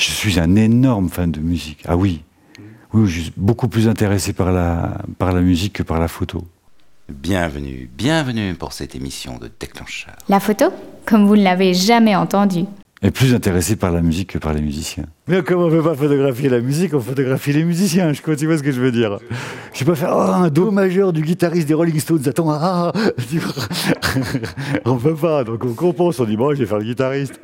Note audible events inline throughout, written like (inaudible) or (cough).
Je suis un énorme fan de musique. Ah oui. Oui, je suis beaucoup plus intéressé par la, par la musique que par la photo. Bienvenue, bienvenue pour cette émission de Déclencheur. La photo Comme vous ne l'avez jamais entendu. Et plus intéressé par la musique que par les musiciens. Mais comme on ne peut pas photographier la musique, on photographie les musiciens, je crois, tu vois ce que je veux dire. Je peux pas faire oh, un do majeur du guitariste des Rolling Stones, attends, ah, (laughs) on peut pas, donc on compense, on dit bon, je vais faire le guitariste.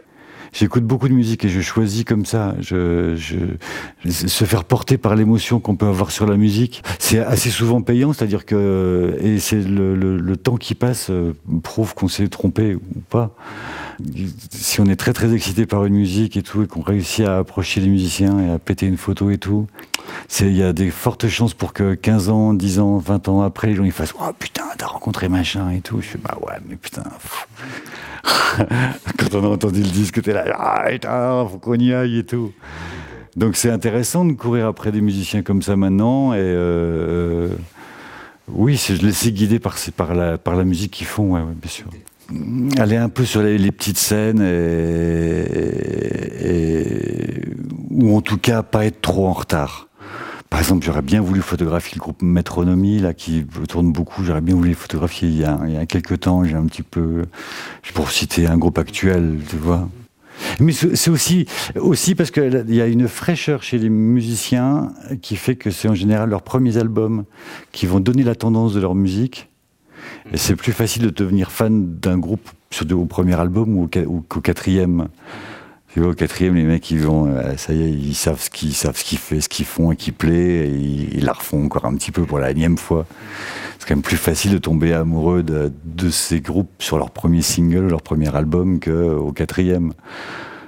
J'écoute beaucoup de musique et je choisis comme ça. Se faire porter par l'émotion qu'on peut avoir sur la musique, c'est assez souvent payant, c'est-à-dire que et c'est le, temps qui passe euh, prouve qu'on s'est trompé ou pas. Si on est très très excité par une musique et tout et qu'on réussit à approcher les musiciens et à péter une photo et tout, il y a des fortes chances pour que 15 ans, 10 ans, 20 ans après, les gens ils fassent oh putain t'as rencontré machin et tout. Je fais bah ouais mais putain. (laughs) Quand on a entendu le disque, t'es là, ah, faut qu'on y aille et tout. Donc c'est intéressant de courir après des musiciens comme ça maintenant. Et euh, oui, je les guider par, la, musique qu'ils font, ouais, bien sûr. Aller un peu sur les, petites scènes ou en tout cas pas être trop en retard. Par exemple, j'aurais bien voulu photographier le groupe Métronomie, là, qui tourne beaucoup. J'aurais bien voulu photographier il y a, il y a quelques temps. J'ai un petit peu, pour citer un groupe actuel, tu vois. Mais c'est aussi, aussi parce qu'il y a une fraîcheur chez les musiciens qui fait que c'est en général leurs premiers albums qui vont donner la tendance de leur musique. Et c'est plus facile de devenir fan d'un groupe sur au premier album ou au quatrième. Tu vois, au quatrième, les mecs, ils vont, euh, ça ils savent ce qu'ils savent ce qu'ils font, ce qu'ils font et qui plaît, et ils, la refont encore un petit peu pour la énième fois. C'est quand même plus facile de tomber amoureux de, ces groupes sur leur premier single, leur premier album, qu'au quatrième.